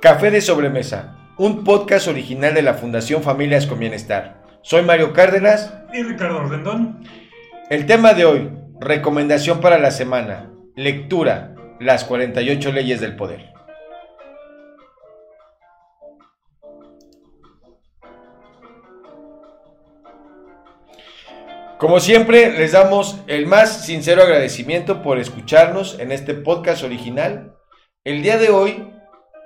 Café de Sobremesa, un podcast original de la Fundación Familias con Bienestar. Soy Mario Cárdenas. Y Ricardo Rendón. El tema de hoy, recomendación para la semana, lectura, las 48 leyes del poder. Como siempre, les damos el más sincero agradecimiento por escucharnos en este podcast original. El día de hoy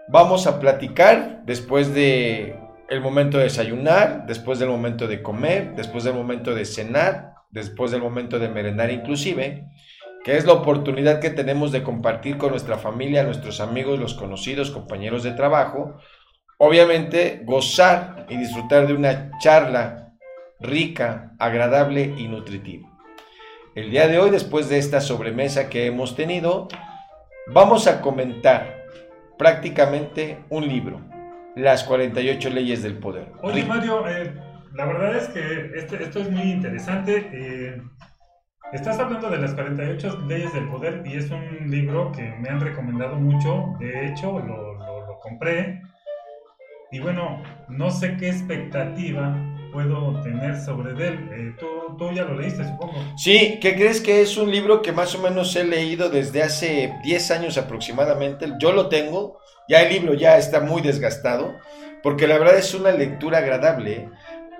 Vamos a platicar después de el momento de desayunar, después del momento de comer, después del momento de cenar, después del momento de merendar inclusive, que es la oportunidad que tenemos de compartir con nuestra familia, nuestros amigos, los conocidos, compañeros de trabajo, obviamente gozar y disfrutar de una charla rica, agradable y nutritiva. El día de hoy, después de esta sobremesa que hemos tenido, vamos a comentar prácticamente un libro, Las 48 leyes del poder. Oye Mario, eh, la verdad es que este, esto es muy interesante. Eh, estás hablando de las 48 leyes del poder y es un libro que me han recomendado mucho. De hecho, lo, lo compré. Y bueno, no sé qué expectativa puedo tener sobre él. Eh, ¿tú, tú, ya lo leíste, supongo. Sí, ¿qué crees que es un libro que más o menos he leído desde hace 10 años aproximadamente? Yo lo tengo, ya el libro ya está muy desgastado, porque la verdad es una lectura agradable,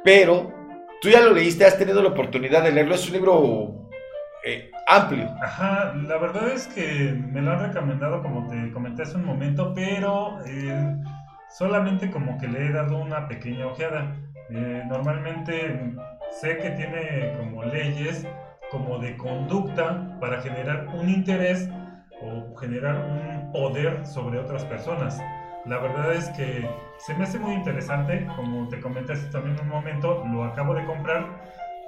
pero tú ya lo leíste, has tenido la oportunidad de leerlo, es un libro eh, amplio. Ajá, la verdad es que me lo han recomendado como te comenté hace un momento, pero eh, solamente como que le he dado una pequeña ojeada. Eh, normalmente sé que tiene como leyes como de conducta para generar un interés o generar un poder sobre otras personas. La verdad es que se me hace muy interesante, como te comenté también un momento, lo acabo de comprar,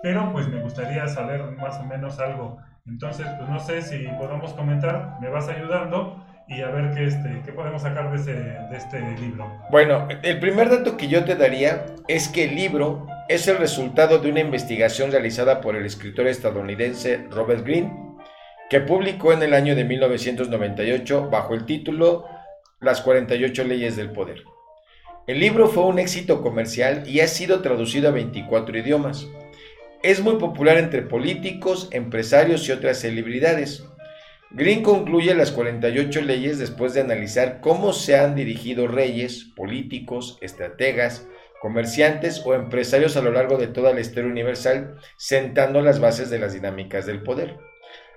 pero pues me gustaría saber más o menos algo. Entonces, pues no sé si podemos comentar, me vas ayudando y a ver qué, este, podemos sacar de, de este libro. Bueno, el primer dato que yo te daría es que el libro es el resultado de una investigación realizada por el escritor estadounidense Robert Greene, que publicó en el año de 1998 bajo el título Las 48 leyes del poder. El libro fue un éxito comercial y ha sido traducido a 24 idiomas. Es muy popular entre políticos, empresarios y otras celebridades. Green concluye las 48 leyes después de analizar cómo se han dirigido reyes, políticos, estrategas, comerciantes o empresarios a lo largo de toda la historia universal, sentando las bases de las dinámicas del poder.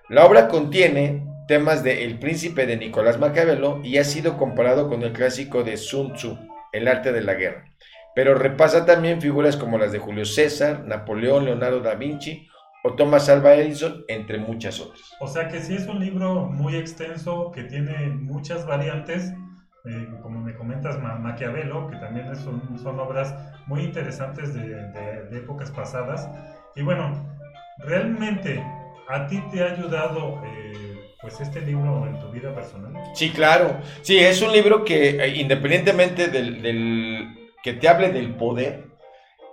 La obra contiene temas de El príncipe de Nicolás Maquiavelo y ha sido comparado con el clásico de Sun Tzu, El arte de la guerra, pero repasa también figuras como las de Julio César, Napoleón, Leonardo da Vinci o Thomas Alva Edison, entre muchas otras. O sea que sí es un libro muy extenso, que tiene muchas variantes, eh, como me comentas, Maquiavelo, que también son, son obras muy interesantes de, de, épocas pasadas. Y bueno, realmente, ¿a ti te ha ayudado eh, pues este libro en tu vida personal? Sí, claro. Sí, es un libro que eh, independientemente del, del que te hable del poder,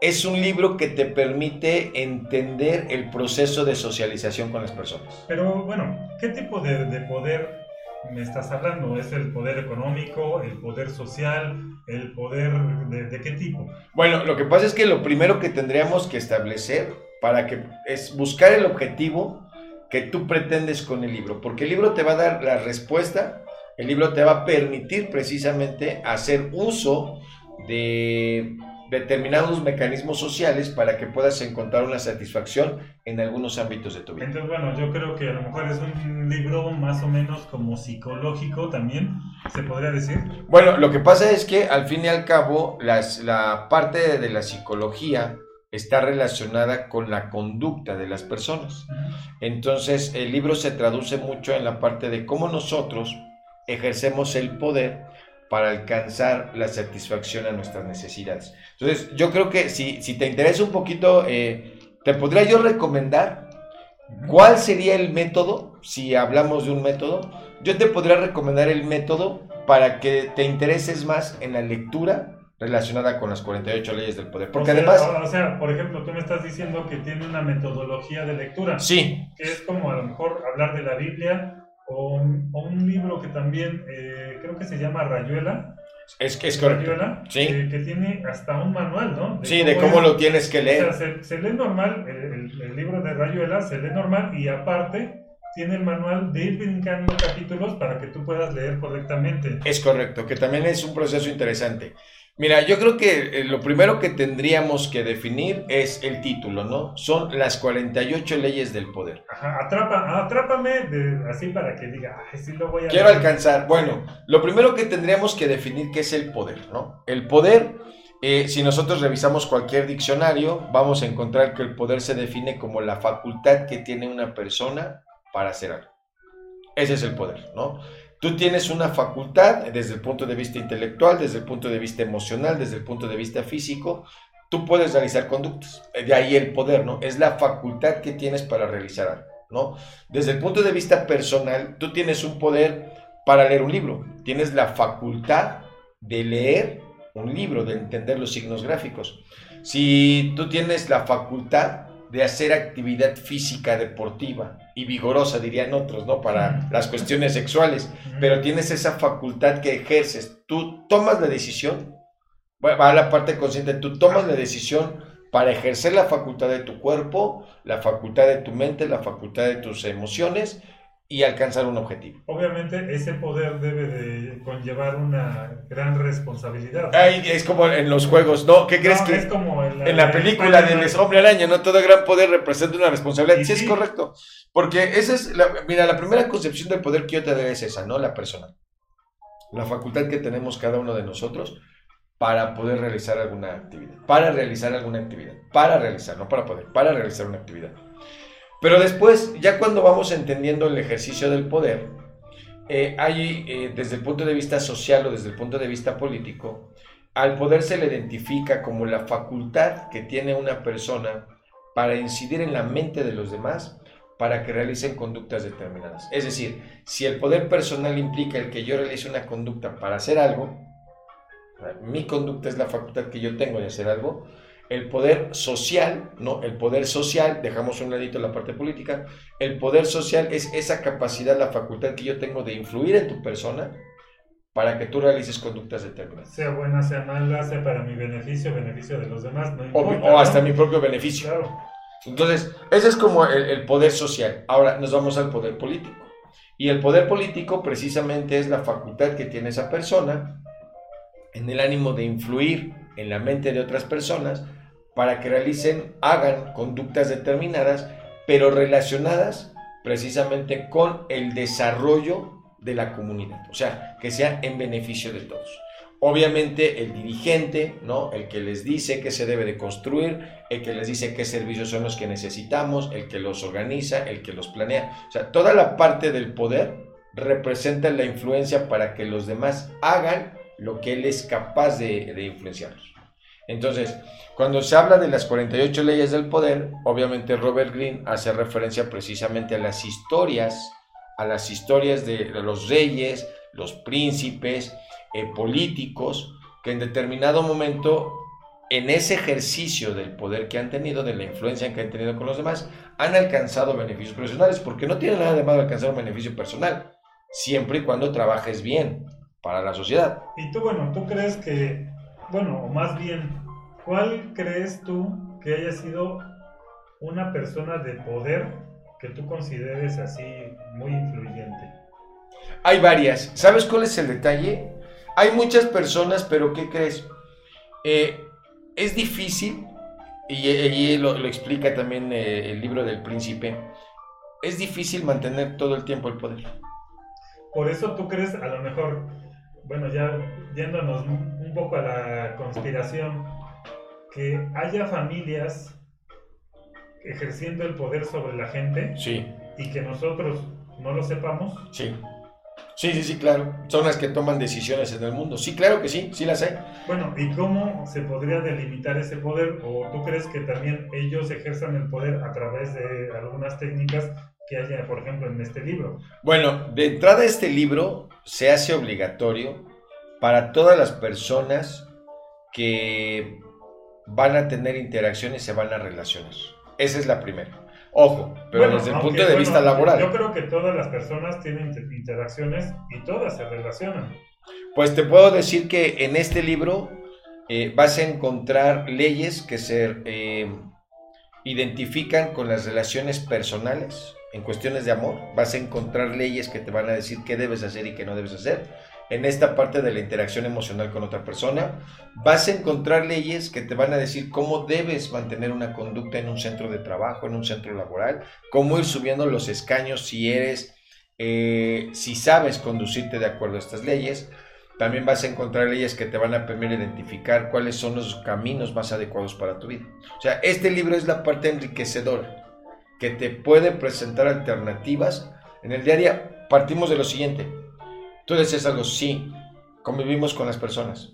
es un libro que te permite entender el proceso de socialización con las personas. Pero bueno, ¿qué tipo de, poder me estás hablando? ¿Es el poder económico, el poder social, el poder de, qué tipo? Bueno, lo que pasa es que lo primero que tendríamos que establecer para que es buscar el objetivo que tú pretendes con el libro, porque el libro te va a dar la respuesta, el libro te va a permitir precisamente hacer uso de determinados mecanismos sociales para que puedas encontrar una satisfacción en algunos ámbitos de tu vida. Entonces, bueno, yo creo que a lo mejor es un libro más o menos como psicológico también, se podría decir. Bueno, lo que pasa es que al fin y al cabo las, la parte de la psicología está relacionada con la conducta de las personas. Entonces, el libro se traduce mucho en la parte de cómo nosotros ejercemos el poder para alcanzar la satisfacción a nuestras necesidades. Entonces, yo creo que si, si te interesa un poquito, eh, te podría yo recomendar cuál sería el método, si hablamos de un método, yo te podría recomendar el método para que te intereses más en la lectura relacionada con las 48 leyes del poder. Porque además... O sea, por ejemplo, tú me estás diciendo que tiene una metodología de lectura. Sí. Que es como a lo mejor hablar de la Biblia o, un libro que también eh, creo que se llama Rayuela. Es, es correcto. Rayuela, Sí. eh, que tiene hasta un manual, ¿no? Sí, de cómo es- lo tienes que O sea, leer. se, se lee normal, el libro de Rayuela se lee normal y aparte tiene el manual de ir brincando capítulos para que tú puedas leer correctamente. Es correcto, que también es un proceso interesante. Mira, yo creo que eh, lo primero que tendríamos que definir es el título, ¿no? Son las 48 leyes del poder. Ajá, atrapa, atrápame de- así para que diga, ay, sí lo voy a Quiero leer". alcanzar, bueno, lo primero que tendríamos que definir es el poder, ¿no? El poder, eh, si nosotros revisamos cualquier diccionario, vamos a encontrar que el poder se define como la facultad que tiene una persona para hacer algo. Ese es el poder, ¿no? Tú tienes una facultad desde el punto de vista intelectual, desde el punto de vista emocional, desde el punto de vista físico, tú puedes realizar conductas. De ahí el poder, ¿no? Es la facultad que tienes para realizar algo, ¿no? Desde el punto de vista personal, tú tienes un poder para leer un libro. Tienes la facultad de leer un libro, de entender los signos gráficos. Si tú tienes la facultad de hacer actividad física deportiva y vigorosa, dirían otros, ¿no? Para las cuestiones sexuales, pero tienes esa facultad que ejerces. Tú tomas la decisión, va va a la parte consciente, tú tomas la decisión para ejercer la facultad de tu cuerpo, la facultad de tu mente, la facultad de tus emociones y alcanzar un objetivo. Obviamente ese poder debe de conllevar una gran responsabilidad. Ay, es como en los juegos, ¿no? ¿Qué crees No, que es como en la, en la de película del Hombre Araña, ¿no? Todo gran poder representa una responsabilidad. Sí, es correcto. Porque esa es, la, mira, la primera concepción del poder que yo te daré es esa, ¿no? La personal. La facultad que tenemos cada uno de nosotros para poder realizar alguna actividad. Para realizar alguna actividad. Para realizar, no para poder, para realizar una actividad. Pero después, ya cuando vamos entendiendo el ejercicio del poder, eh, hay, eh, desde el punto de vista social o desde el punto de vista político, al poder se le identifica como la facultad que tiene una persona para incidir en la mente de los demás para que realicen conductas determinadas. Es decir, si el poder personal implica el que yo realice una conducta para hacer algo, mi conducta es la facultad que yo tengo de hacer algo, el poder social, ¿no? El poder social, dejamos un ladito la parte política, el poder social es esa capacidad, la facultad que yo tengo de influir en tu persona para que tú realices conductas determinadas. Sea buena, sea mala, sea para mi beneficio, beneficio de los demás, no O, hasta ¿no? mi propio beneficio. Claro. Entonces, ese es como el, el poder social. Ahora nos vamos al poder político. Y el poder político precisamente es la facultad que tiene esa persona en el ánimo de influir en la mente de otras personas para que realicen, hagan conductas determinadas, pero relacionadas precisamente con el desarrollo de la comunidad. O sea, que sea en beneficio de todos. Obviamente el dirigente, ¿no? El que les dice qué se debe de construir, el que les dice qué servicios son los que necesitamos, el que los organiza, el que los planea. O sea, toda la parte del poder representa la influencia para que los demás hagan lo que él es capaz de, de. Entonces, cuando se habla de las 48 leyes del poder, obviamente Robert Greene hace referencia precisamente a las historias, a las historias de los reyes, los príncipes, eh, políticos, que en determinado momento, en ese ejercicio del poder que han tenido, de la influencia que han tenido con los demás, han alcanzado beneficios personales, porque no tiene nada de malo alcanzar un beneficio personal, siempre y cuando trabajes bien para la sociedad. Y tú, bueno, tú crees que, bueno, o más bien, ¿cuál crees tú que haya sido una persona de poder que tú consideres así muy influyente? Hay varias. ¿Sabes cuál es el detalle? Hay muchas personas, pero ¿qué crees? Eh, es difícil, y, y lo, lo, explica también eh, el libro del príncipe, es difícil mantener todo el tiempo el poder. Por eso tú crees, a lo mejor, bueno, ya yéndonos un poco a la conspiración, que haya familias ejerciendo el poder sobre la gente sí. y que nosotros no lo sepamos. Sí. Sí, sí, sí, claro. Son las que toman decisiones en el mundo. Sí, claro que sí, sí las hay. Bueno, ¿y cómo se podría delimitar ese poder? ¿O tú crees que también ellos ejerzan el poder a través de algunas técnicas que haya, por ejemplo, en este libro? Bueno, de entrada este libro se hace obligatorio para todas las personas que van a tener interacciones y se van a relacionar. Esa es la primera. Ojo, pero Bueno, desde el punto de bueno, vista laboral. Yo creo que todas las personas tienen inter- interacciones y todas se relacionan. Pues te puedo decir que en este libro eh, vas a encontrar leyes que se eh, identifican con las relaciones personales, en cuestiones de amor, vas a encontrar leyes que te van a decir qué debes hacer y qué no debes hacer. En esta parte de la interacción emocional con otra persona, vas a encontrar leyes que te van a decir cómo debes mantener una conducta en un centro de trabajo, en un centro laboral, cómo ir subiendo los escaños si eres, eh, si sabes conducirte de acuerdo a estas leyes. También vas a encontrar leyes que te van a permitir identificar cuáles son los caminos más adecuados para tu vida. O sea, este libro es la parte enriquecedora que te puede presentar alternativas. En el diario partimos de lo siguiente. Tú decías algo, sí, convivimos con las personas,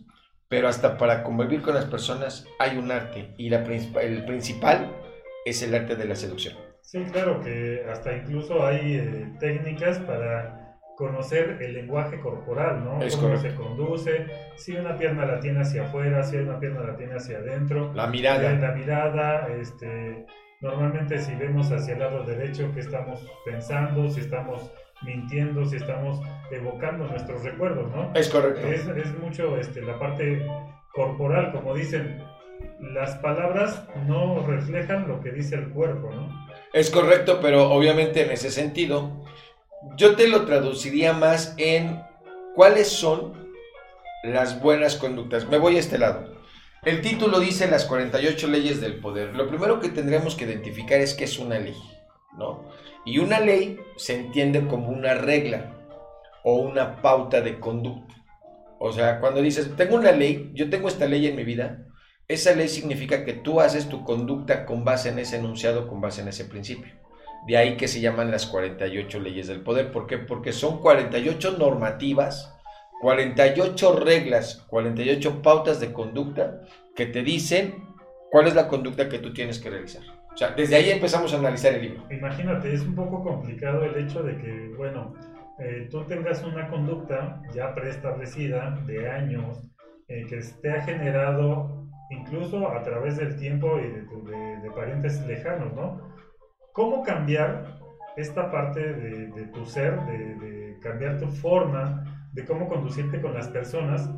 pero hasta para convivir con las personas hay un arte y la, el principal es el arte de la seducción. Sí, claro que hasta incluso hay eh, técnicas para conocer el lenguaje corporal, ¿no? Es Cómo se conduce, si una pierna la tiene hacia afuera, si una pierna la tiene hacia adentro. La mirada. Eh, la mirada, este, Normalmente si vemos hacia el lado derecho qué estamos pensando, si estamos mintiendo, si estamos evocando nuestros recuerdos, ¿no? Es correcto. Es, es mucho este, la parte corporal, como dicen, las palabras no reflejan lo que dice el cuerpo, ¿no? Es correcto, pero obviamente en ese sentido, yo te lo traduciría más en cuáles son las buenas conductas. Me voy a este lado. El título dice las 48 leyes del poder. Lo primero que tendríamos que identificar es qué es una ley, ¿no? Y una ley se entiende como una regla o una pauta de conducta. O sea, cuando dices, tengo una ley, yo tengo esta ley en mi vida, esa ley significa que tú haces tu conducta con base en ese enunciado, con base en ese principio. De ahí que se llaman las 48 leyes del poder. ¿Por qué? Porque son 48 normativas 48 reglas, 48 pautas de conducta que te dicen cuál es la conducta que tú tienes que realizar. O sea, desde ahí empezamos a analizar el libro. Imagínate, es un poco complicado el hecho de que, bueno, eh, tú tengas una conducta ya preestablecida de años, eh, que te ha generado incluso a través del tiempo y de, parientes lejanos, ¿no? ¿Cómo cambiar esta parte de, tu ser, de cambiar tu forma? De cómo conducirte con las personas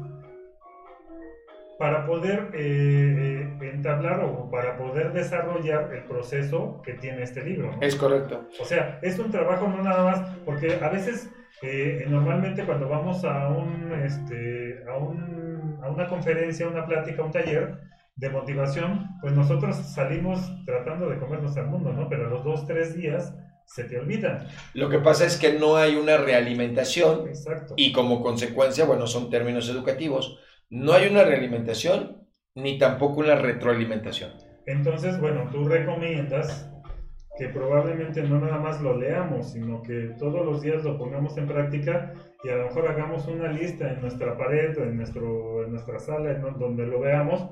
para poder eh, entablar o para poder desarrollar el proceso que tiene este libro. Es correcto. O sea, es un trabajo no nada más, porque a veces, eh, normalmente cuando vamos a, un, este, a, un, a una conferencia, una plática, un taller de motivación, pues nosotros salimos tratando de comernos al mundo, ¿no? Pero a los dos, tres días se te olvida. Lo que pasa es que no hay una realimentación Exacto. y como consecuencia, bueno, son términos educativos, no hay una realimentación ni tampoco una retroalimentación. Entonces, bueno, tú recomiendas que probablemente no nada más lo leamos, sino que todos los días lo pongamos en práctica y a lo mejor hagamos una lista en nuestra pared en, nuestro, en nuestra sala, en donde lo veamos,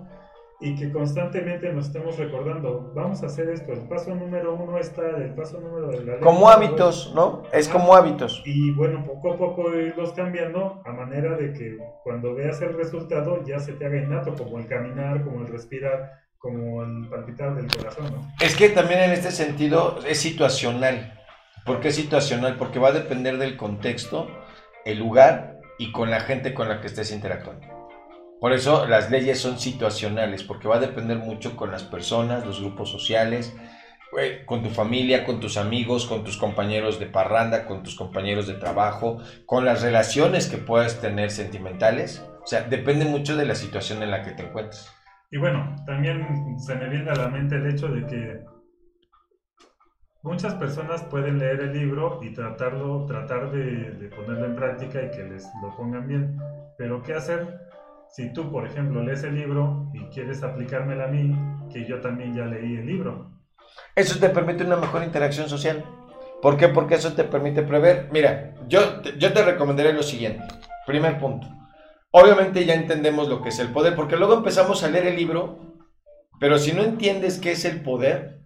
y que constantemente nos estemos recordando, vamos a hacer esto, el paso número uno está, el paso número de la ley. Como hábitos, ¿no? Es como hábitos. Y bueno, poco a poco irlos cambiando a manera de que cuando veas el resultado ya se te haga innato, como el caminar, como el respirar, como el palpitar del corazón, ¿no? Es que también en este sentido es situacional. ¿Por qué es situacional? Porque va a depender del contexto, el lugar y con la gente con la que estés interactuando. Por eso las leyes son situacionales, porque va a depender mucho con las personas, los grupos sociales, con tu familia, con tus amigos, con tus compañeros de parranda, con tus compañeros de trabajo, con las relaciones que puedas tener sentimentales. O sea, depende mucho de la situación en la que te encuentres. Y bueno, también se me viene a la mente el hecho de que muchas personas pueden leer el libro y tratarlo, tratar de, de ponerlo en práctica y que les lo pongan bien. Pero ¿qué hacer? Si tú, por ejemplo, lees el libro y quieres aplicármela a mí, que yo también ya leí el libro. Eso te permite una mejor interacción social. ¿Por qué? Porque eso te permite prever. Mira, yo, yo te recomendaré lo siguiente. Primer punto. Obviamente ya entendemos lo que es el poder, porque luego empezamos a leer el libro, pero si no entiendes qué es el poder,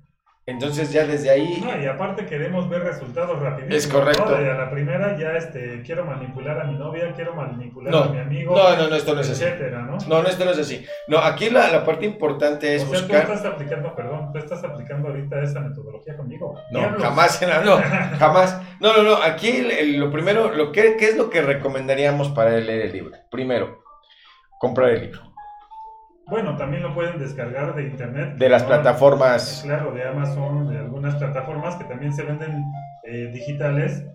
entonces ya desde ahí... No, y aparte queremos ver resultados rápidos. Es correcto. ¿no? a la primera ya este, quiero manipular a mi novia, quiero manipular a mi amigo. No, no, no, esto no es etcétera, así. ¿no? no, esto no es así. No, aquí la, la parte importante es o sea, buscar... tú estás aplicando, perdón, tú estás aplicando ahorita esa metodología conmigo. No, jamás, no, no, jamás. No, no, no. Aquí lo primero, lo que, ¿qué es lo que recomendaríamos para leer el libro? Primero, comprar el libro. Bueno, también lo pueden descargar de internet. De las plataformas. Claro, de Amazon, de algunas plataformas que también se venden eh, digitales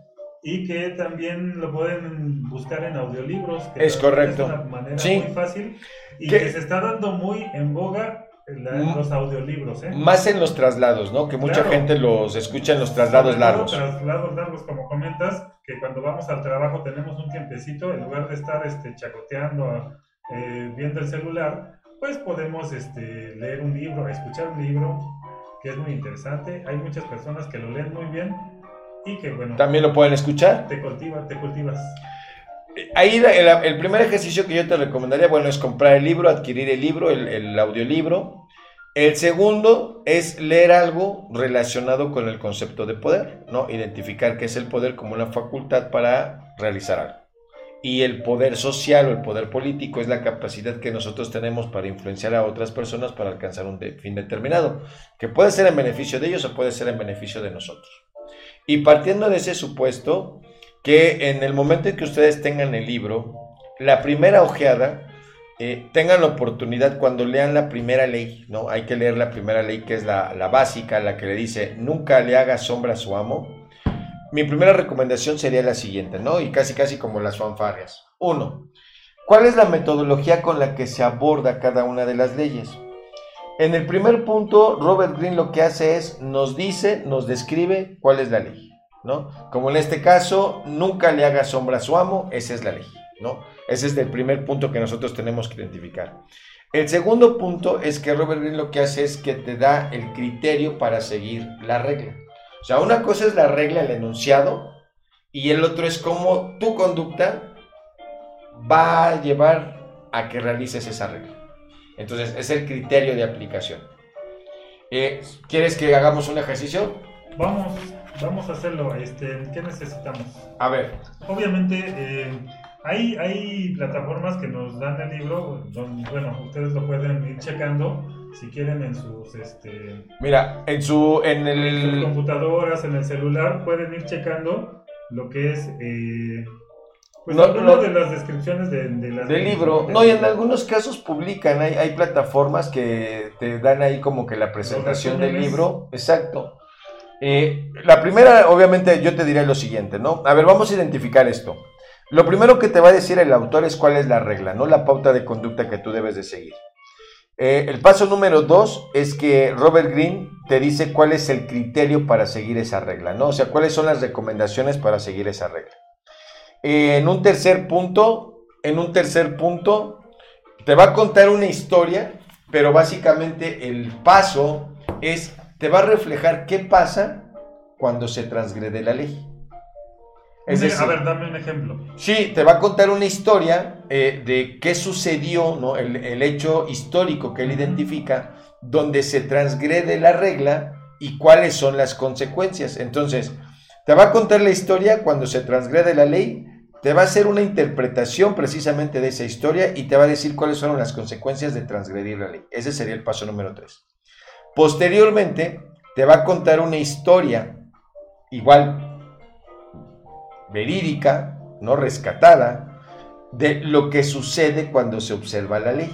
y que también lo pueden buscar en audiolibros. Que es correcto. Es una manera muy fácil y que se está dando muy en boga Mm. los audiolibros, ¿eh? Más en los traslados, ¿no? Que mucha gente los escucha en los traslados largos. Traslados largos, como comentas, que cuando vamos al trabajo tenemos un tiempecito, en lugar de estar este, chacoteando, eh, viendo el celular, pues podemos este, leer un libro, escuchar un libro, que es muy interesante. Hay muchas personas que lo leen muy bien y que, bueno... También lo pueden escuchar. Te cultivas, te cultivas. Ahí el, primer ejercicio que yo te recomendaría, bueno, es comprar el libro, adquirir el libro, el, el audiolibro, el segundo es leer algo relacionado con el concepto de poder, ¿no? Identificar qué es el poder como una facultad para realizar algo. Y el poder social o el poder político es la capacidad que nosotros tenemos para influenciar a otras personas para alcanzar un fin determinado, que puede ser en beneficio de ellos o puede ser en beneficio de nosotros. Y partiendo de ese supuesto, que en el momento en que ustedes tengan el libro, la primera ojeada eh, tengan la oportunidad cuando lean la primera ley, ¿no? Hay que leer la primera ley que es la, básica, la que le dice, nunca le haga sombra a su amo. Mi primera recomendación sería la siguiente, ¿no? Y casi casi como las fanfarrias. Uno, ¿cuál es la metodología con la que se aborda cada una de las leyes? En el primer punto, Robert Greene lo que hace es, nos dice, nos describe cuál es la ley, ¿no? Como en este caso, nunca le haga sombra a su amo, esa es la ley, ¿no? Ese es el primer punto que nosotros tenemos que identificar. El segundo punto es que Robert Greene lo que hace es que te da el criterio para seguir la regla. O sea, una cosa es la regla, el enunciado, y el otro es cómo tu conducta va a llevar a que realices esa regla. Entonces, es el criterio de aplicación. Eh, ¿Quieres que hagamos un ejercicio? Vamos, vamos a hacerlo. Este, ¿Qué necesitamos? A ver. Obviamente, eh, hay, hay plataformas que nos dan el libro, donde, bueno, ustedes lo pueden ir checando si quieren en sus este mira en su en el computadoras en el celular pueden ir checando lo que es eh, pues no, de las descripciones de, del libro. no y en algunos casos publican hay, hay plataformas que te dan ahí como que la presentación del libro. Exacto. Eh, la primera obviamente yo te diré lo siguiente no a ver vamos a identificar esto. Lo primero que te va a decir el autor es cuál es la regla, no la pauta de conducta que tú debes de seguir. Eh, el paso número dos es que Robert Greene te dice cuál es el criterio para seguir esa regla, ¿no? O sea, cuáles son las recomendaciones para seguir esa regla. En un tercer punto, en un tercer punto, te va a contar una historia, pero básicamente el paso es, te va a reflejar qué pasa cuando se transgrede la ley a ver, dame un ejemplo. Sí, te va a contar una historia eh, de qué sucedió, ¿no? El, hecho histórico que él identifica, donde se transgrede la regla y cuáles son las consecuencias. Entonces, te va a contar la historia cuando se transgrede la ley, te va a hacer una interpretación precisamente de esa historia y te va a decir cuáles fueron las consecuencias de transgredir la ley. Ese sería el paso número 3. Posteriormente, te va a contar una historia, igual verídica, no rescatada, de lo que sucede cuando se observa la ley.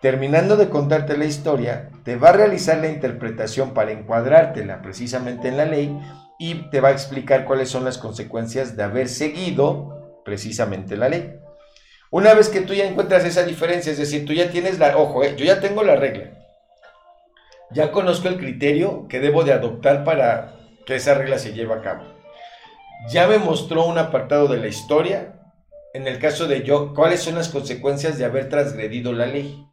Terminando de contarte la historia, te va a realizar la interpretación para encuadrártela precisamente en la ley y te va a explicar cuáles son las consecuencias de haber seguido precisamente la ley. Una vez que tú ya encuentras esa diferencia, es decir, tú ya tienes la, ojo, eh, yo ya tengo la regla, ya conozco el criterio que debo de adoptar para que esa regla se lleve a cabo ya me mostró un apartado de la historia, en el caso de yo, cuáles son las consecuencias de haber transgredido la ley.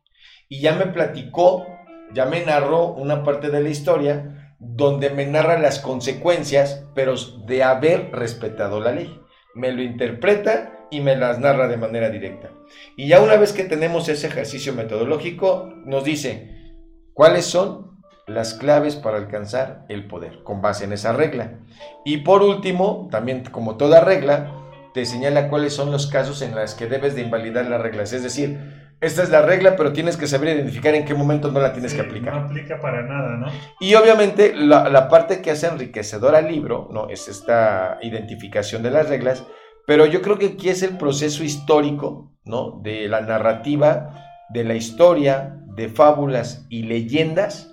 Y ya me platicó, ya me narró una parte de la historia donde me narra las consecuencias, pero de haber respetado la ley. Me lo interpreta y me las narra de manera directa. Y ya una vez que tenemos ese ejercicio metodológico, nos dice cuáles son las claves para alcanzar el poder, con base en esa regla. Y por último, también como toda regla, te señala cuáles son los casos en los que debes de invalidar las reglas. Es decir, esta es la regla, pero tienes que saber identificar en qué momento no la tienes Sí, que aplicar. No aplica para nada, ¿no? Y obviamente la, la parte que hace enriquecedor al libro, ¿no? Es esta identificación de las reglas, pero yo creo que aquí es el proceso histórico, ¿no? De la narrativa, de la historia, de fábulas y leyendas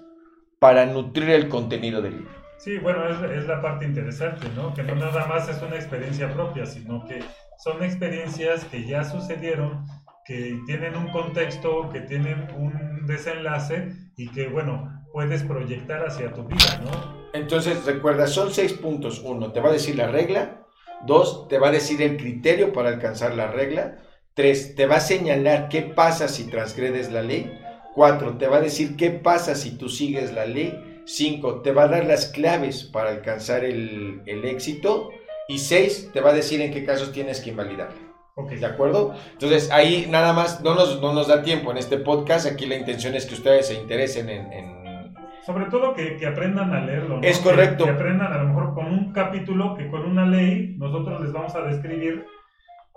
para nutrir el contenido del libro. Sí, bueno, es, es la parte interesante, ¿no? Que no nada más es una experiencia propia, sino que son experiencias que ya sucedieron, que tienen un contexto, que tienen un desenlace y que, bueno, puedes proyectar hacia tu vida, ¿no? Entonces, recuerda, son seis puntos. Uno, te va a decir la regla. Dos, te va a decir el criterio para alcanzar la regla. Tres, te va a señalar qué pasa si transgredes la ley. Cuatro, te va a decir qué pasa si tú sigues la ley. Cinco, te va a dar las claves para alcanzar el, el éxito. Y seis, te va a decir en qué casos tienes que invalidarla. Ok, ¿De acuerdo? Entonces ahí nada más no nos, no nos da tiempo en este podcast. Aquí la intención es que ustedes se interesen en- en Sobre todo que, que aprendan a leerlo, ¿no? Es Que- correcto. Que, aprendan a lo mejor con un capítulo que con una ley nosotros les vamos a describir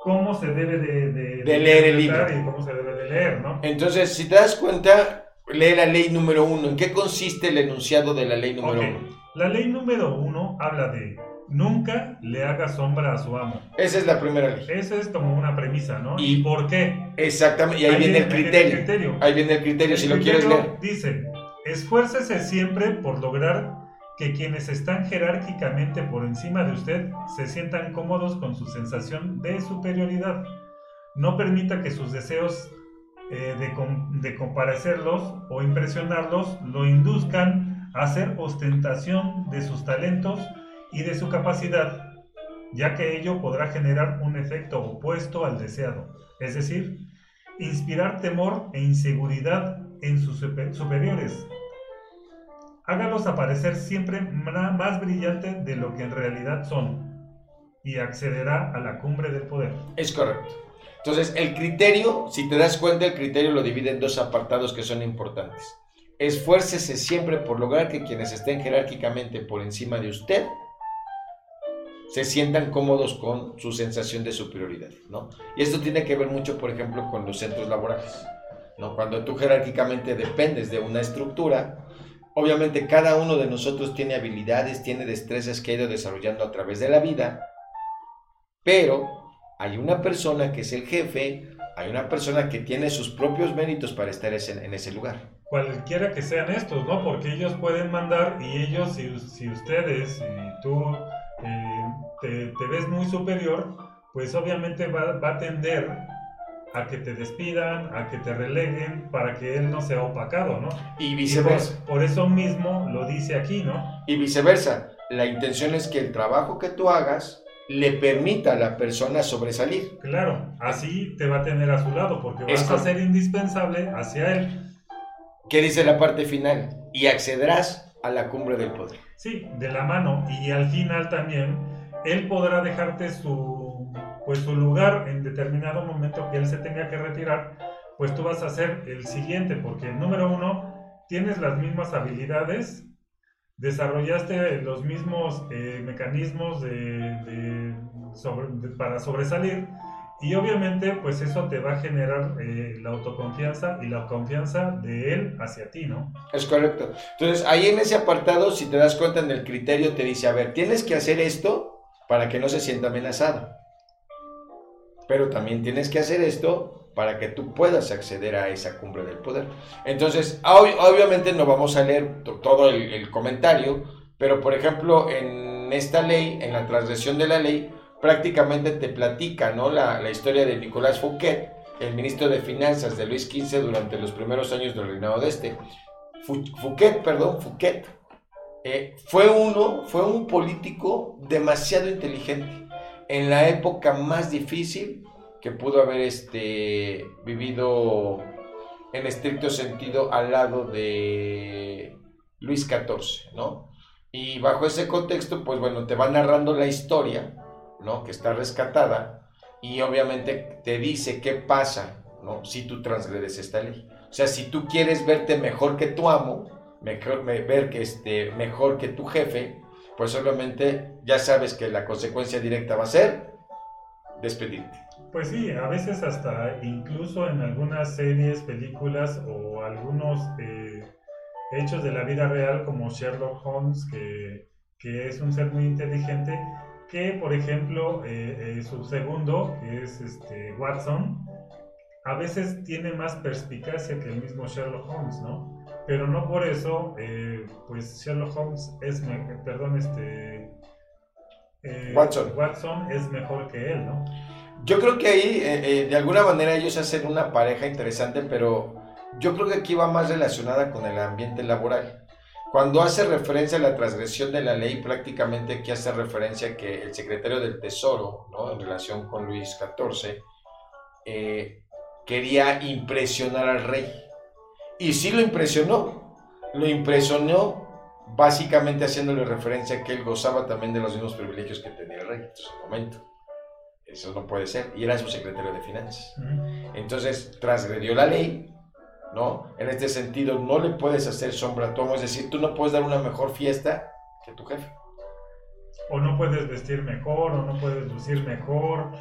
cómo se debe de, de, De leer el libro. Y cómo se debe de leer, ¿no? Entonces, si te das cuenta, lee la ley número uno. ¿En qué consiste el enunciado de la ley número uno? La ley número uno habla de nunca le haga sombra a su amo. Esa es la primera ley. Esa es como una premisa, ¿no? Y- ¿Y, por qué? Exactamente, y ahí, viene el criterio. Ahí viene el criterio, El si lo quieres leer. Dice, esfuércese siempre por lograr que quienes están jerárquicamente por encima de usted se sientan cómodos con su sensación de superioridad. No permita que sus deseos eh, de, com- comparecerlos o impresionarlos lo induzcan a hacer ostentación de sus talentos y de su capacidad, ya que ello podrá generar un efecto opuesto al deseado, es decir, inspirar temor e inseguridad en sus super- superiores. Hágalos aparecer siempre más brillantes de lo que en realidad son y accederá a la cumbre del poder. Es correcto. Entonces, el criterio, si te das cuenta, el criterio lo divide en dos apartados que son importantes. Esfuércese siempre por lograr que quienes estén jerárquicamente por encima de usted se sientan cómodos con su sensación de superioridad, ¿no? Y esto tiene que ver mucho, por ejemplo, con los centros laborales, ¿no? Cuando tú jerárquicamente dependes de una estructura, obviamente cada uno de nosotros tiene habilidades, tiene destrezas que ha ido desarrollando a través de la vida, pero hay una persona que es el jefe, hay una persona que tiene sus propios méritos para estar en ese lugar. Cualquiera que sean estos, ¿no? Porque ellos pueden mandar y ellos, si, ustedes y tú eh, te, te ves muy superior, pues obviamente va, va a tender a que te despidan, a que te releguen, para que él no sea opacado, ¿no? Y Y por, viceversa. por eso mismo lo dice aquí, ¿no? Y viceversa. La intención es que el trabajo que tú hagas le permita a la persona sobresalir. Claro, así te va a tener a su lado, porque vas a ser indispensable hacia él. ¿Qué dice la parte final? Y accederás a la cumbre del poder. Sí, de la mano. Y al final también, él podrá dejarte su, pues, su lugar en determinado momento que él se tenga que retirar, pues tú vas a ser el siguiente, porque número uno, tienes las mismas habilidades, desarrollaste los mismos eh, mecanismos de- para sobresalir. Y obviamente, pues eso te va a generar eh, la autoconfianza y la confianza de él hacia ti, ¿no? Es correcto. Entonces, ahí en ese apartado, si te das cuenta en el criterio, te dice, a ver, tienes que hacer esto para que no se sienta amenazado. Pero también tienes que hacer esto para que tú puedas acceder a esa cumbre del poder. Entonces, ob- obviamente no vamos a leer to- todo el, comentario, pero por ejemplo, en esta ley, en la transgresión de la ley, prácticamente te platica ¿no? la, la historia de Nicolás Fouquet, el ministro de Finanzas de Luis XV durante los primeros años del reinado de este. Fouquet, perdón, Fouquet, eh, fue uno, fue un político demasiado inteligente en la época más difícil que pudo haber este, vivido en estricto sentido al lado de Luis XIV, ¿no? Y bajo ese contexto, pues bueno, te va narrando la historia, ¿no? Que está rescatada y obviamente te dice qué pasa, ¿no? Si tú transgredes esta ley. O sea, si tú quieres verte mejor que tu amo, mejor, me- ver que este, mejor que tu jefe, pues obviamente ya sabes que la consecuencia directa va a ser despedirte. Pues sí, a veces hasta incluso en algunas series, películas o algunos eh, hechos de la vida real como Sherlock Holmes, que, que es un ser muy inteligente, que por ejemplo eh, eh, su segundo, que es este, Watson, a veces tiene más perspicacia que el mismo Sherlock Holmes, ¿no? Pero no por eso, eh, pues Sherlock Holmes es, perdón, este... Watson. Watson es mejor que él, ¿no? Yo creo que ahí, de alguna manera, ellos hacen una pareja interesante, pero yo creo que aquí va más relacionada con el ambiente laboral. Cuando hace referencia a la transgresión de la ley, prácticamente aquí hace referencia que el secretario del Tesoro, ¿no? en relación con Luis XIV, eh, quería impresionar al rey. Y sí lo impresionó. Lo impresionó básicamente haciéndole referencia a que él gozaba también de los mismos privilegios que tenía el rey en su momento. Eso no puede ser. Y era su secretario de finanzas. Entonces, transgredió la ley ¿no? En este sentido, no le puedes hacer sombra a Tomo, es decir, tú no puedes dar una mejor fiesta que tu jefe. O no puedes vestir mejor, o no puedes lucir mejor.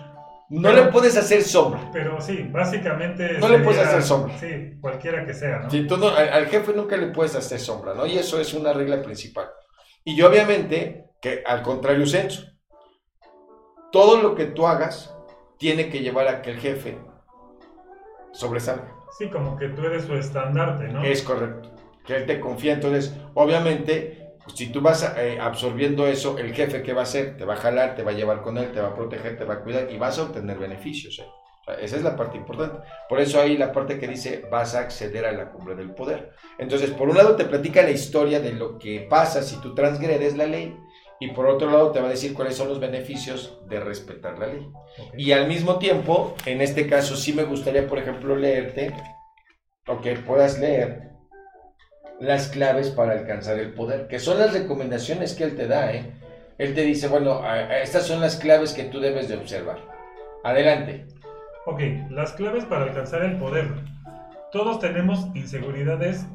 No le puedes hacer sombra. Pero sí, básicamente. No le puedes hacer sombra. Sí, cualquiera que sea, ¿no? Sí, tú al, jefe nunca le puedes hacer sombra, ¿no? Y eso es una regla principal. Y yo, obviamente, que al contrario, censo. Todo lo que tú hagas tiene que llevar a que el jefe sobresalga. Sí, como que tú eres su estandarte, ¿no? Es correcto. Que él te confía. Entonces, obviamente, si tú vas eh, absorbiendo eso, el jefe, ¿qué va a hacer? Te va a jalar, te va a llevar con él, te va a proteger, te va a cuidar y vas a obtener beneficios. ¿eh? esa es la parte importante. Por eso hay la parte que dice, vas a acceder a la cumbre del poder. Entonces, por un lado te platica la historia de lo que pasa si tú transgredes la ley y por otro lado te va a decir cuáles son los beneficios de respetar la ley. Y al mismo tiempo, en este caso sí me gustaría, por ejemplo, leerte, o que puedas leer las claves para alcanzar el poder, que son las recomendaciones que él te da. ¿eh? Él te dice, bueno, estas son las claves que tú debes de observar. Adelante. Ok, las claves para alcanzar el poder. Todos tenemos inseguridades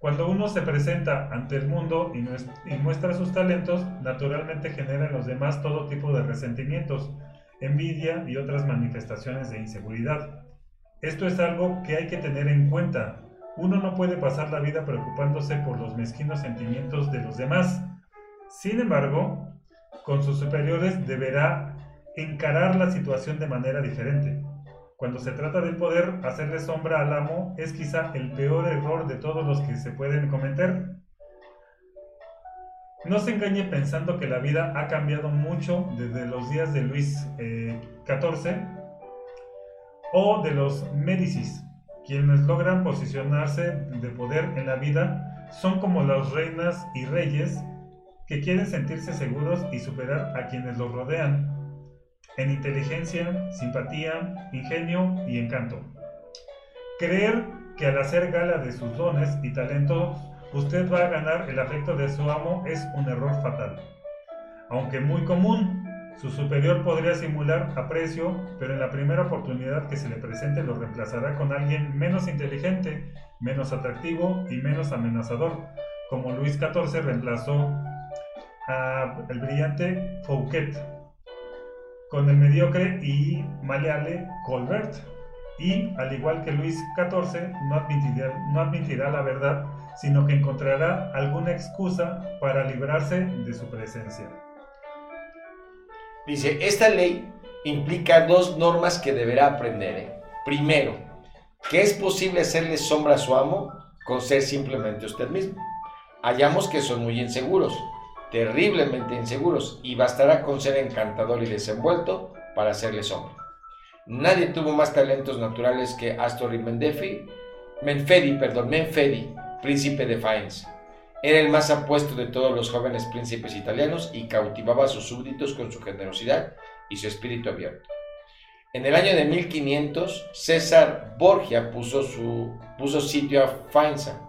cuando uno se presenta ante el mundo y, muestra sus talentos, naturalmente genera en los demás todo tipo de resentimientos, envidia y otras manifestaciones de inseguridad. Esto es algo que hay que tener en cuenta. Uno no puede pasar la vida preocupándose por los mezquinos sentimientos de los demás. Sin embargo, con sus superiores deberá encarar la situación de manera diferente. Cuando se trata del poder, hacerle sombra al amo es quizá el peor error de todos los que se pueden cometer. No se engañe pensando que la vida ha cambiado mucho desde los días de Luis XIV eh, o de los Médicis. Quienes logran posicionarse de poder en la vida son como las reinas y reyes que quieren sentirse seguros y superar a quienes los rodean en inteligencia, simpatía, ingenio y encanto. Creer que al hacer gala de sus dones y talentos usted va a ganar el afecto de su amo es un error fatal. Aunque muy común, su superior podría simular aprecio, pero en la primera oportunidad que se le presente lo reemplazará con alguien menos inteligente, menos atractivo y menos amenazador, como Luis XIV reemplazó al brillante Fouquet con el mediocre y maleable Colbert. Y, al igual que Luis XIV, no admitirá, no admitirá la verdad, sino que encontrará alguna excusa para librarse de su presencia. Dice, esta ley implica dos normas que deberá aprender. ¿eh? Primero, que es posible hacerle sombra a su amo con ser simplemente usted mismo. Hallamos que son muy inseguros, terriblemente inseguros y bastará con ser encantador y desenvuelto para hacerle sombra. Nadie tuvo más talentos naturales que Astor y Mendefi, Menfedi, perdón, Menfedi, príncipe de Faenza. Era el más apuesto de todos los jóvenes príncipes italianos y cautivaba a sus súbditos con su generosidad y su espíritu abierto. En el año de 1500, César Borgia puso, su, puso sitio a Faenza.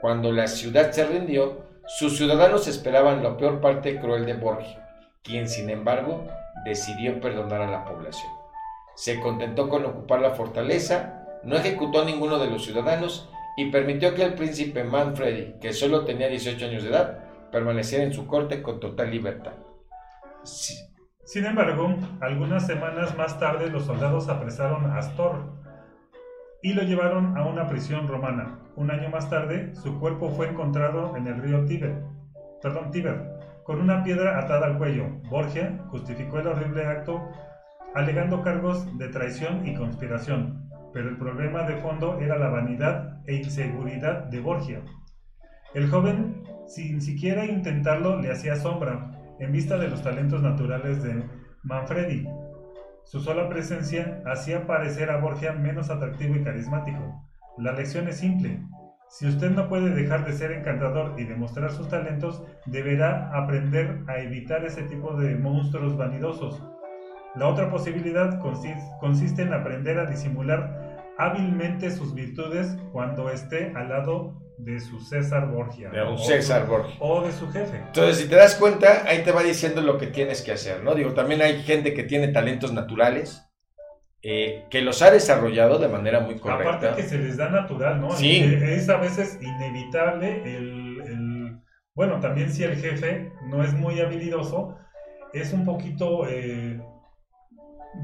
Cuando la ciudad se rindió, sus ciudadanos esperaban la peor parte cruel de Borgia, quien sin embargo decidió perdonar a la población. Se contentó con ocupar la fortaleza, no ejecutó a ninguno de los ciudadanos y permitió que el príncipe Manfredi, que solo tenía 18 años de edad, permaneciera en su corte con total libertad. Sin embargo, algunas semanas más tarde los soldados apresaron a Astor y lo llevaron a una prisión romana. Un año más tarde, su cuerpo fue encontrado en el río Tíber, perdón, Tíber, con una piedra atada al cuello. Borgia justificó el horrible acto alegando cargos de traición y conspiración, pero el problema de fondo era la vanidad e inseguridad de Borgia. El joven, sin siquiera intentarlo, le hacía sombra en vista de los talentos naturales de Manfredi. Su sola presencia hacía parecer a Borgia menos atractivo y carismático. La lección es simple. Si usted no puede dejar de ser encantador y demostrar sus talentos, deberá aprender a evitar ese tipo de monstruos vanidosos. La otra posibilidad consiste en aprender a disimular hábilmente sus virtudes cuando esté al lado de su César Borgia. De un César Borgia. O de su jefe. Entonces, si te das cuenta, ahí te va diciendo lo que tienes que hacer, ¿no? Digo, también hay gente que tiene talentos naturales, eh, que los ha desarrollado de manera muy correcta. Aparte que se les da natural, ¿no? Sí. Es a veces inevitable el, el- Bueno, también si el jefe no es muy habilidoso, es un poquito eh,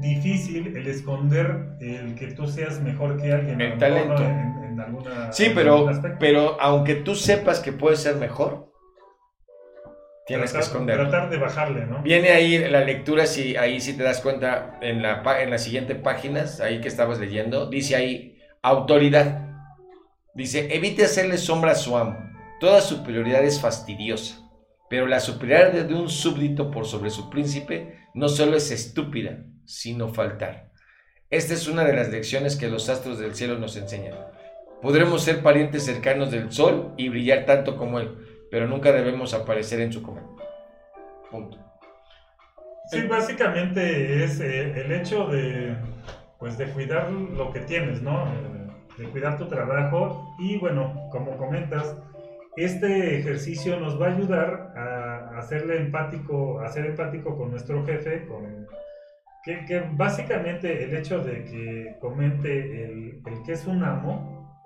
difícil el esconder el que tú seas mejor que alguien. El lo mejor, ¿no? talento. En, en alguna, Sí, en pero, aspecto. pero aunque tú sepas que puedes ser mejor, tienes que Tratar- esconderlo. Tratar de bajarle, ¿no? Viene ahí la lectura, si ahí sí te das cuenta en la, en las siguientes páginas, ahí que estabas leyendo, dice ahí, autoridad. Dice, evite hacerle sombra a su amo. Toda superioridad es fastidiosa, pero la superioridad de un súbdito por sobre su príncipe no solo es estúpida, sino faltar. Esta es una de las lecciones que los astros del cielo nos enseñan. Podremos ser parientes cercanos del sol y brillar tanto como él, pero nunca debemos aparecer en su comando. Punto. Sí, básicamente es eh, el hecho de, pues, de cuidar lo que tienes, ¿no? Eh, de cuidar tu trabajo y bueno, como comentas, este ejercicio nos va a ayudar a hacerle empático, a ser empático con nuestro jefe, con que, que básicamente el hecho de que comente el, el que es un amo,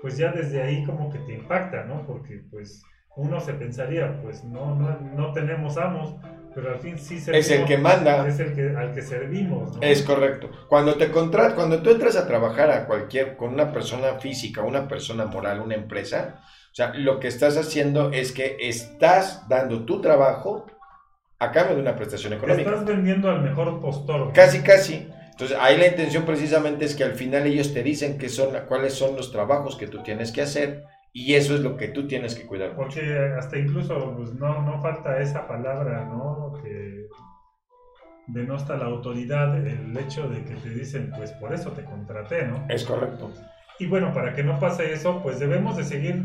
pues ya desde ahí como que te impacta, ¿no? Porque pues uno se pensaría, pues no, no, no tenemos amos, pero al fin sí Es el que manda. Es el que, al que servimos, ¿no? Es correcto. Cuando te contrat, cuando tú entras a trabajar a cualquier, con una persona física, una persona moral, una empresa, o sea, lo que estás haciendo es que estás dando tu trabajo a cambio de una prestación económica. estás vendiendo al mejor postor. Casi, casi. Entonces, ahí la intención precisamente es que al final ellos te dicen qué son, cuáles son los trabajos que tú tienes que hacer y eso es lo que tú tienes que cuidar. Porque hasta incluso pues, no, no falta esa palabra, ¿no? Que denosta la autoridad, el hecho de que te dicen, pues por eso te contraté, ¿no? Es correcto. Y bueno, para que no pase eso, pues debemos de seguir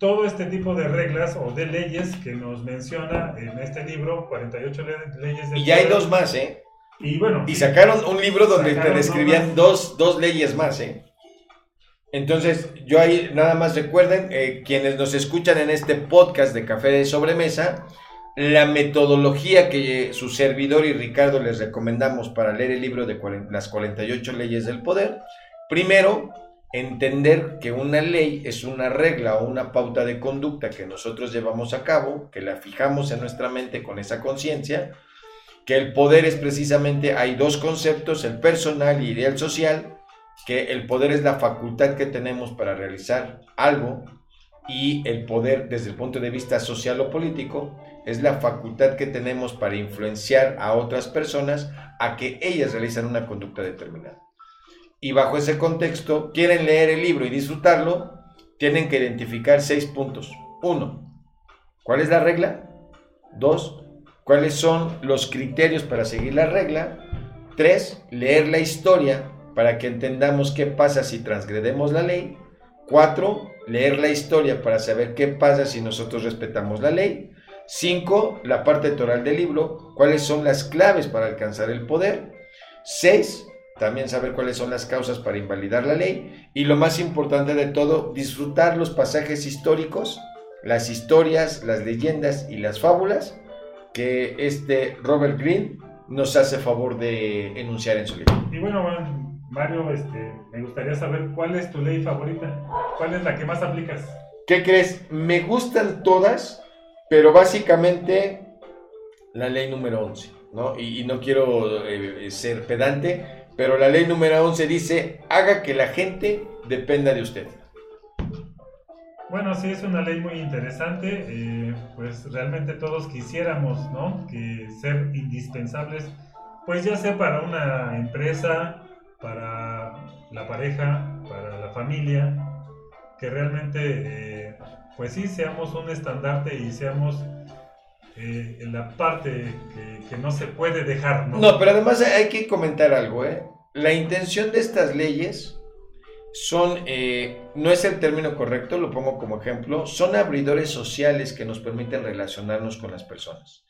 todo este tipo de reglas o de leyes que nos menciona en este libro, 48 le- leyes del Y ya hay dos más, ¿eh? Y bueno, Y sacaron un libro donde te describían dos, dos leyes más, ¿eh? Entonces, yo ahí nada más recuerden, eh, quienes nos escuchan en este podcast de Café de Sobremesa, la metodología que su servidor y Ricardo les recomendamos para leer el libro de las 48 leyes del poder. Primero, entender que una ley es una regla o una pauta de conducta que nosotros llevamos a cabo, que la fijamos en nuestra mente con esa conciencia, que el poder es precisamente, hay dos conceptos, el personal y el social, que el poder es la facultad que tenemos para realizar algo y el poder desde el punto de vista social o político es la facultad que tenemos para influenciar a otras personas a que ellas realicen una conducta determinada. Y bajo ese contexto, quieren leer el libro y disfrutarlo, tienen que identificar seis puntos. Uno, ¿cuál es la regla? Dos, ¿cuáles son los criterios para seguir la regla? Tres, leer la historia para que entendamos qué pasa si transgredemos la ley. Cuatro, leer la historia para saber qué pasa si nosotros respetamos la ley. Cinco, la parte toral del libro, cuáles son las claves para alcanzar el poder. Seis, también saber cuáles son las causas para invalidar la ley. Y lo más importante de todo, disfrutar los pasajes históricos, las historias, las leyendas y las fábulas que este Robert Greene nos hace favor de enunciar en su libro. y bueno, Mario, este, me gustaría saber cuál es tu ley favorita, cuál es la que más aplicas. ¿Qué crees? Me gustan todas, pero básicamente la ley número 11. ¿no? Y, no quiero eh, ser pedante, pero la ley número 11 dice, haga que la gente dependa de usted. Bueno, sí, es una ley muy interesante. Eh, pues realmente todos quisiéramos, ¿no? Que ser indispensables, pues ya sea para una empresa, para la pareja, para la familia, que realmente, eh, pues sí, seamos un estandarte y seamos eh, la parte que, no se puede dejar, ¿no? No, pero además hay que comentar algo, ¿eh? La intención de estas leyes son, eh, no es el término correcto, lo pongo como ejemplo, son abridores sociales que nos permiten relacionarnos con las personas.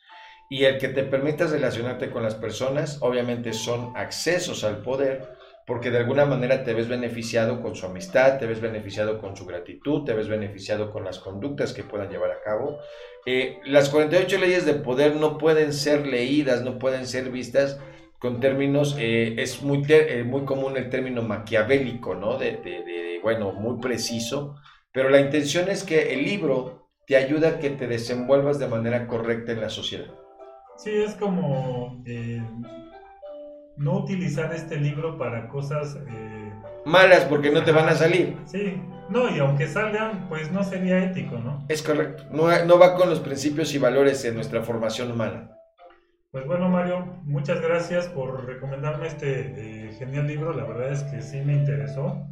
Y el que te permitas relacionarte con las personas, obviamente son accesos al poder, porque de alguna manera te ves beneficiado con su amistad, te ves beneficiado con su gratitud, te ves beneficiado con las conductas que puedan llevar a cabo. Eh, las 48 leyes de poder no pueden ser leídas, no pueden ser vistas con términos, eh, es muy, eh, muy común el término maquiavélico, ¿no? De, bueno, muy preciso, pero la intención es que el libro te ayuda a que te desenvuelvas de manera correcta en la sociedad. Sí, es como eh, no utilizar este libro para cosas... Malas porque no te van a salir. Sí, no, y aunque salgan, pues no sería ético, ¿no? Es correcto, no, no va con los principios y valores en nuestra formación humana. Pues bueno, Mario, muchas gracias por recomendarme este eh, genial libro. La verdad es que sí me interesó.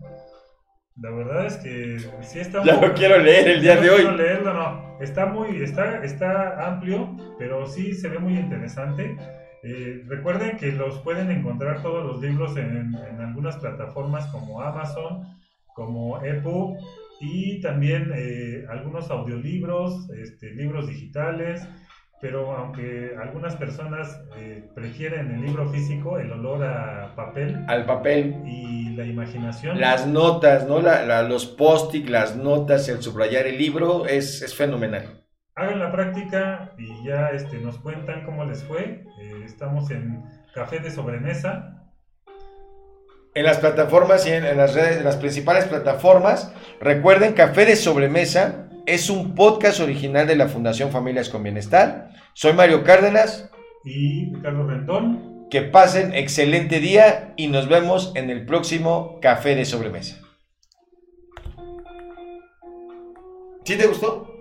La verdad es que sí está Ya lo quiero leer el día de hoy. Quiero leerlo, no. Está muy, está, está amplio, pero sí se ve muy interesante. Eh, recuerden que los pueden encontrar todos los libros en, en algunas plataformas como Amazon, como EPUB y también eh, algunos audiolibros, este, libros digitales pero aunque algunas personas eh, prefieren el libro físico, el olor a papel. Al papel. Y la imaginación. Las notas, ¿no? La, los post-it, las notas, el subrayar el libro, es, es, fenomenal. Hagan la práctica y ya este, nos cuentan cómo les fue. Eh, estamos en Café de Sobremesa. En las plataformas y en, en las redes, en las principales plataformas. Recuerden, Café de Sobremesa es un podcast original de la Fundación Familias con Bienestar. Soy Mario Cárdenas. Y Ricardo Rendón. Que pasen excelente día y nos vemos en el próximo Café de Sobremesa. ¿Sí te gustó?